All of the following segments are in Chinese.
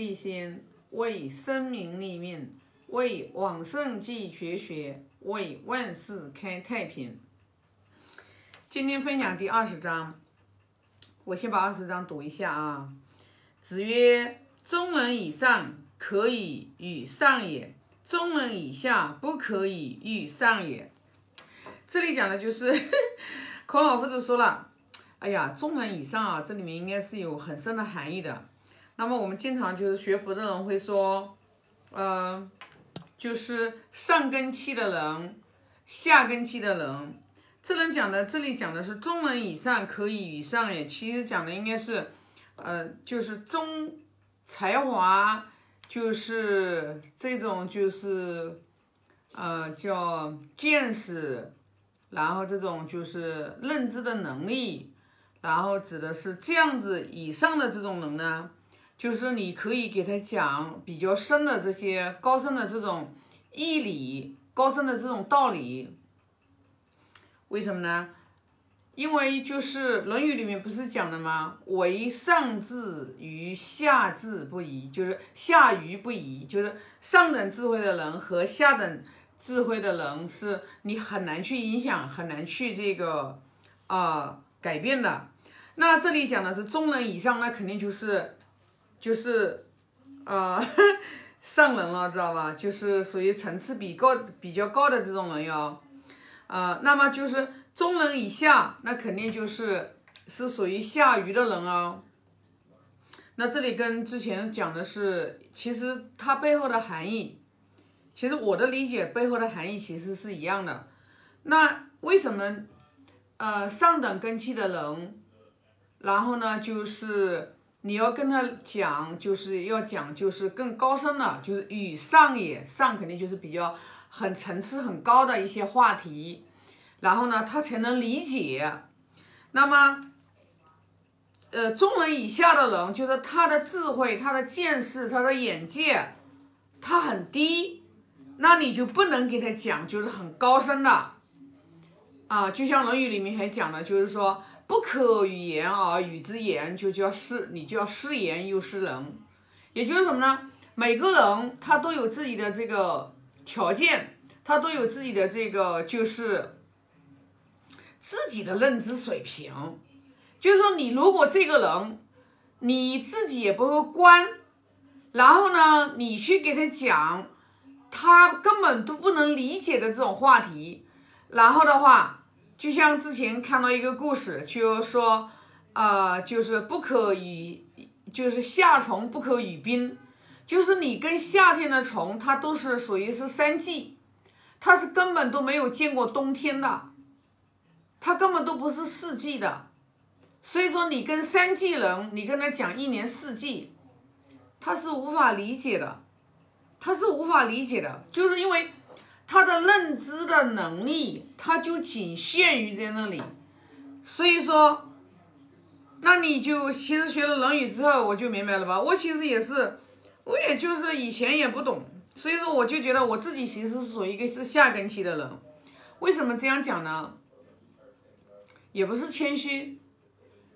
立心，为生民立命，为往圣继绝学，为万世开太平。今天分享第二十章，我先把二十章读一下啊。子曰：“中人以上，可以与上也；中人以下，不可以与上也。”这里讲的就是 孔老夫子说了。哎呀，中人以上啊，这里面应该是有很深的含义的。那么我们经常就是学佛的人会说，嗯，就是上根器的人，下根器的人。这人讲的，这里讲的是中人以上可以与上也，其实讲的应该是，呃，就是中才华，就是这种就是，呃，叫见识，然后这种就是认知的能力。然后指的是这样子以上的这种人呢，就是你可以给他讲比较深的这些高深的这种义理、高深的这种道理。为什么呢？因为就是《论语》里面不是讲的吗？为上智与下智不移，就是下愚不移，就是上等智慧的人和下等智慧的人是你很难去影响、很难去这个啊改变的。那这里讲的是中人以上，那肯定就是，就是，呃，上人了，知道吧？就是属于层次比高、比较高的这种人哟。呃，那么就是中人以下，那肯定就是是属于下愚的人哦。那这里跟之前讲的是，其实它背后的含义，其实我的理解背后的含义其实是一样的。那为什么，呃，上等根器的人？然后呢，就是你要跟他讲，就是要讲，就是更高深的，就是与上也上，肯定就是比较很层次很高的一些话题，然后呢，他才能理解。那么，呃，中人以下的人，就是他的智慧、他的见识、他的眼界，他很低，那你就不能给他讲，就是很高深的。啊，就像《论语》里面还讲的，就是说。不可与言而语之言，就叫失，你就要失言又失人。也就是什么呢？每个人他都有自己的这个条件，他都有自己的这个就是自己的认知水平。就是说，你如果这个人你自己也不会观，然后呢，你去给他讲他根本都不能理解的这种话题，然后的话。就像之前看到一个故事，就说，呃，就是不可与，就是夏虫不可语冰，就是你跟夏天的虫，它都是属于是三季，它是根本都没有见过冬天的，它根本都不是四季的，所以说你跟三季人，你跟他讲一年四季，他是无法理解的，他是无法理解的，就是因为。他的认知的能力，他就仅限于在那里，所以说，那你就其实学了《论语》之后，我就明白了吧？我其实也是，我也就是以前也不懂，所以说我就觉得我自己其实是属于一个是下根期的人。为什么这样讲呢？也不是谦虚，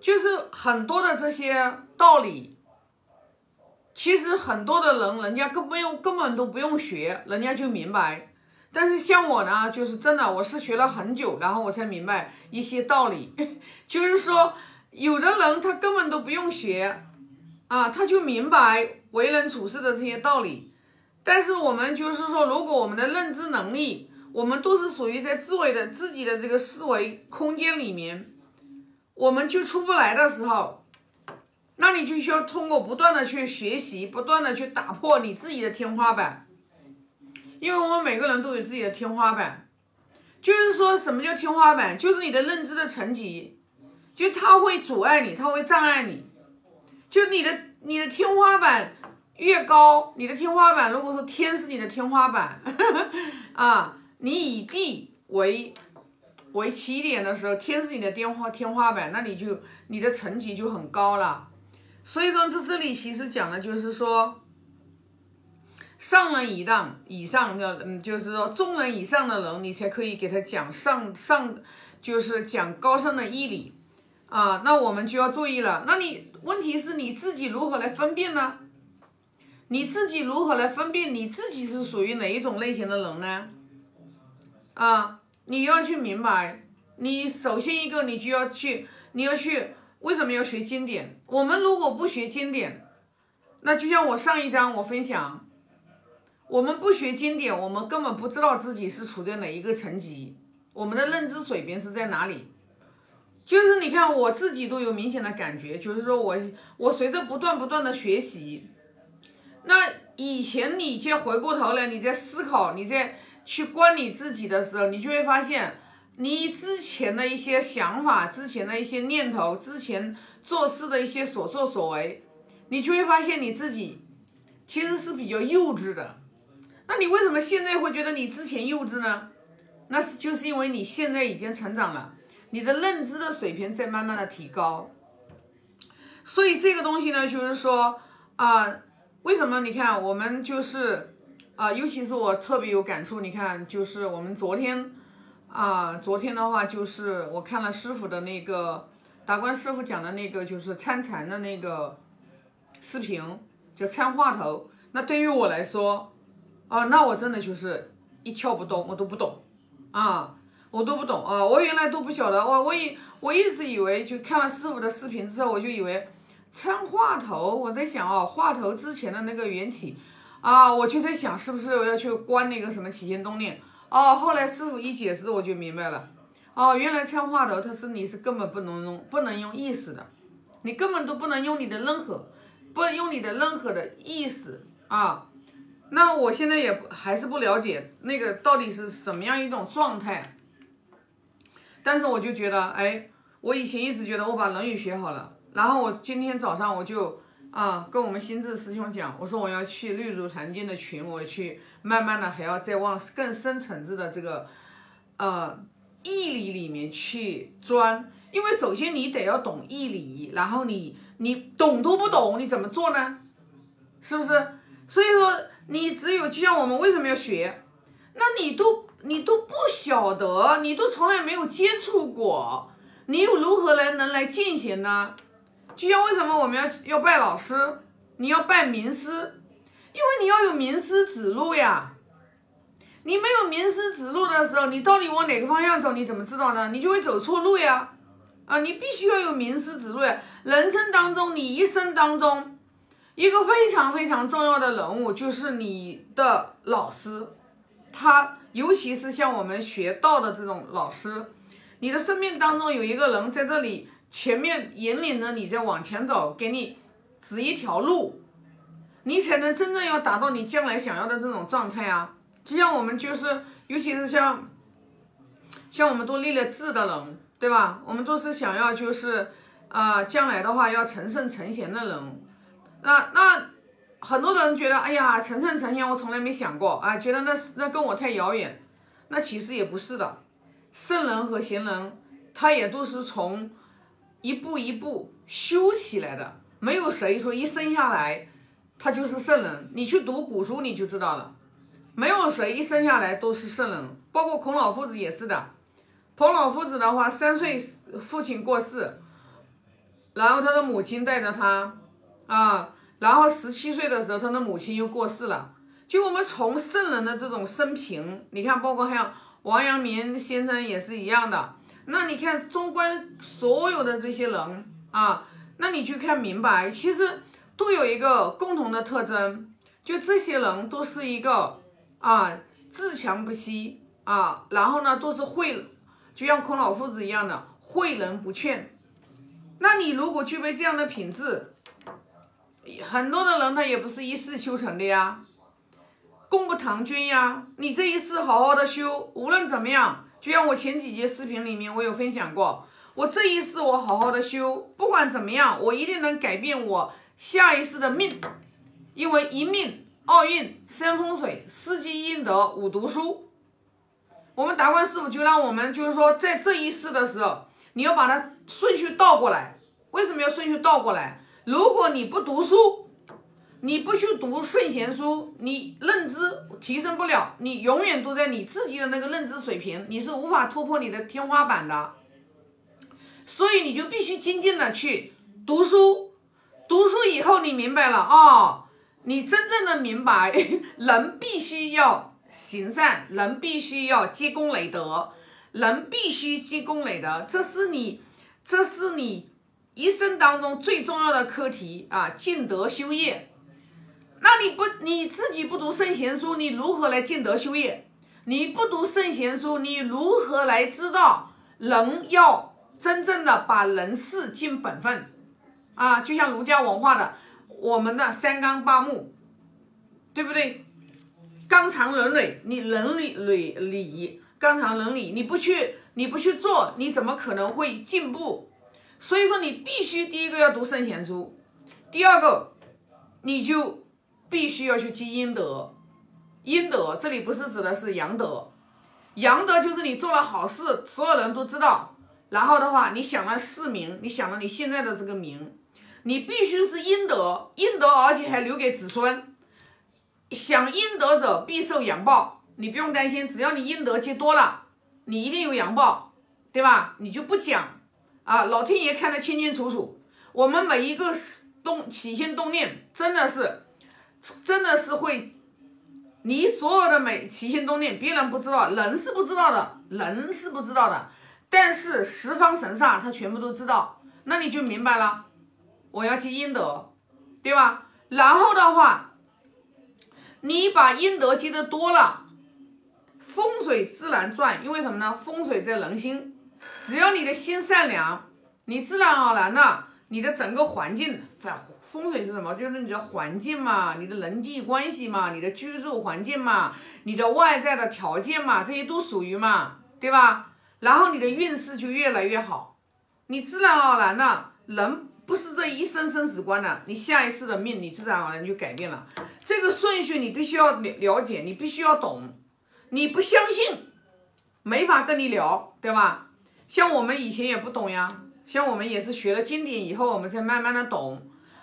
就是很多的这些道理，其实很多的人，人家根本用根本都不用学，人家就明白。但是像我呢，就是真的，我是学了很久，然后我才明白一些道理。就是说，有的人他根本都不用学，啊，他就明白为人处事的这些道理。但是我们就是说，如果我们的认知能力，我们都是属于在自维的自己的这个思维空间里面，我们就出不来的时候，那你就需要通过不断的去学习，不断的去打破你自己的天花板。因为我们每个人都有自己的天花板，就是说什么叫天花板？就是你的认知的层级，就它会阻碍你，它会障碍你。就你的你的天花板越高，你的天花板如果说天是你的天花板，啊，你以地为为起点的时候，天是你的天花天花板，那你就你的层级就很高了。所以说这这里其实讲的就是说。上人以上以上的，嗯，就是说中人以上的人，你才可以给他讲上上，就是讲高深的义理啊。那我们就要注意了。那你问题是你自己如何来分辨呢？你自己如何来分辨你自己是属于哪一种类型的人呢？啊，你要去明白，你首先一个你就要去，你要去，为什么要学经典？我们如果不学经典，那就像我上一章我分享，我们不学经典，我们根本不知道自己是处在哪一个层级，我们的认知水平是在哪里。就是你看我自己都有明显的感觉，就是说我我随着不断不断的学习，那以前你再回过头来，你在思考，你在去观你自己的时候，你就会发现，你之前的一些想法、之前的一些念头、之前做事的一些所作所为，你就会发现你自己其实是比较幼稚的。那你为什么现在会觉得你之前幼稚呢？那是就是因为你现在已经成长了。你的认知的水平在慢慢的提高，所以这个东西呢，就是说啊，为什么你看我们就是啊，尤其是我特别有感触，你看就是我们昨天啊，昨天的话就是我看了师傅的那个达观师傅讲的那个就是参禅的那个视频，就参话头。那对于我来说，哦，那我真的就是一窍不通，我都不懂啊。我都不懂啊！我原来都不晓得，我我以我一直以为，就看了师傅的视频之后，我就以为参话头。我在想哦，话头之前的那个缘起啊，我就在想是不是我要去关那个什么起心动念哦。后来师傅一解释，我就明白了哦，原来参话头，它是你是根本不能用，不能用意识的，你根本都不能用你的任何，不用你的任何的意识啊。那我现在也还是不了解那个到底是什么样一种状态。但是我就觉得，哎，我以前一直觉得我把《论语》学好了，然后我今天早上我就啊跟我们心智师兄讲，我说我要去绿竹团建的群，我去慢慢的还要再往更深层次的这个呃义理里面去钻，因为首先你得要懂义理，然后你你懂都不懂，你怎么做呢？是不是？所以说你只有就像我们为什么要学，那你都。你都不晓得，你都从来没有接触过，你又如何来能来进行呢？就像为什么我们要要拜老师，你要拜名师，因为你要有名师指路呀。你没有名师指路的时候，你到底往哪个方向走？你怎么知道呢？你就会走错路呀。啊，你必须要有名师指路呀。人生当中，你一生当中一个非常非常重要的人物就是你的老师，他。尤其是像我们学道的这种老师，你的生命当中有一个人在这里前面引领着你在往前走，给你指一条路，你才能真正要达到你将来想要的这种状态啊！就像我们就是，尤其是像像我们都立了志的人，对吧？我们都是想要就是啊，将来的话要成圣成贤的人，那那。很多人觉得，哎呀，成圣成仙，我从来没想过啊，觉得那是那跟我太遥远。那其实也不是的，圣人和贤人，他也都是从一步一步修起来的。没有谁说一生下来他就是圣人。你去读古书你就知道了，没有谁一生下来都是圣人。包括孔老夫子也是的。孔老夫子的话，三岁父亲过世，然后他的母亲带着他啊。然后十七岁的时候，他的母亲又过世了。就我们从圣人的这种生平，你看，包括像王阳明先生也是一样的。那你看，纵观所有的这些人啊，那你去看明白，其实都有一个共同的特征，就这些人都是一个啊自强不息啊，然后呢都是会，就像孔老夫子一样的诲人不倦。那你如果具备这样的品质，很多的人他也不是一世修成的呀，功不唐捐呀。你这一世好好的修，无论怎么样，就像我前几节视频里面我有分享过，我这一世我好好的修，不管怎么样，我一定能改变我下一世的命。因为一命二运三风水四积阴德五读书，我们达观师傅就让我们就是说，在这一世的时候，你要把它顺序倒过来。为什么要顺序倒过来？如果你不读书，你不去读圣贤书，你认知提升不了，你永远都在你自己的那个认知水平，你是无法突破你的天花板的。所以你就必须精进的去读书，读书以后你明白了哦，你真正的明白，人必须要行善，人必须要积功累德，人必须积功累德，这是你，这是你一生当中最重要的课题啊！尽德修业。那你不你自己不读圣贤书，你如何来尽德修业？你不读圣贤书，你如何来知道人要真正的把人事尽本分啊？就像儒家文化的。我们的三纲八目，对不对？纲常伦理，你伦理礼礼，纲常伦理，你不去，你不去做，你怎么可能会进步？所以说，你必须第一个要读圣贤书，第二个，你就必须要去积阴德。阴德这里不是指的是阳德，阳德就是你做了好事，所有人都知道，然后的话，你享了世名，你享了你现在的这个名。你必须是阴德，阴德而且还留给子孙。享阴德者必受阳报，你不用担心，只要你阴德积多了，你一定有阳报，对吧？你就不讲啊，老天爷看得清清楚楚。我们每一个动起心动念，真的是，真的是会，你所有的每起心动念，别人不知道，人是不知道的，人是不知道的，但是十方神煞他全部都知道，那你就明白了。我要积阴德，对吧？然后的话，你把阴德积的多了，风水自然转。因为什么呢？风水在人心，只要你的心善良，你自然而然的，你的整个环境，风风水是什么？就是你的环境嘛，你的人际关系嘛，你的居住环境嘛，你的外在的条件嘛，这些都属于嘛，对吧？然后你的运势就越来越好，你自然而然的人。不是这一生生死观的，你下一世的命，你自然而然就改变了。这个顺序你必须要了了解，你必须要懂。你不相信，没法跟你聊，对吧？像我们以前也不懂呀，像我们也是学了经典以后，我们才慢慢的懂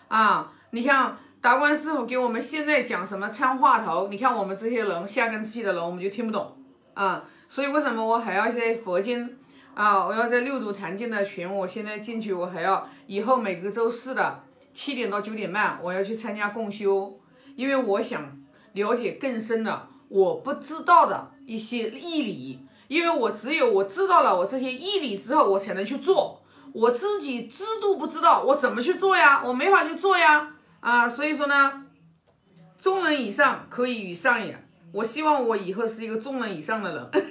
啊。你像达观师傅给我们现在讲什么参话头，你看我们这些人下根器的人，我们就听不懂啊。所以为什么我还要在佛经？啊！我要在六祖坛经的群，我现在进去，我还要以后每个周四的七点到九点半，我要去参加共修，因为我想了解更深的我不知道的一些义理，因为我只有我知道了我这些义理之后，我才能去做。我自己知都不知道，我怎么去做呀？我没法去做呀！啊，所以说呢，中人以上可以与上也。我希望我以后是一个中人以上的人。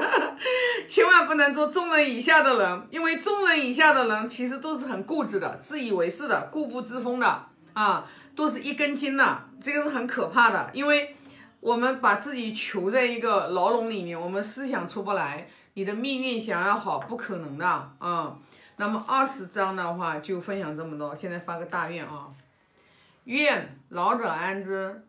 千万不能做中人以下的人，因为中人以下的人其实都是很固执的、自以为是的、固步自封的啊，都是一根筋的，这个是很可怕的。因为我们把自己囚在一个牢笼里面，我们思想出不来，你的命运想要好不可能的啊。那么二十章的话就分享这么多，现在发个大愿啊，愿老者安之，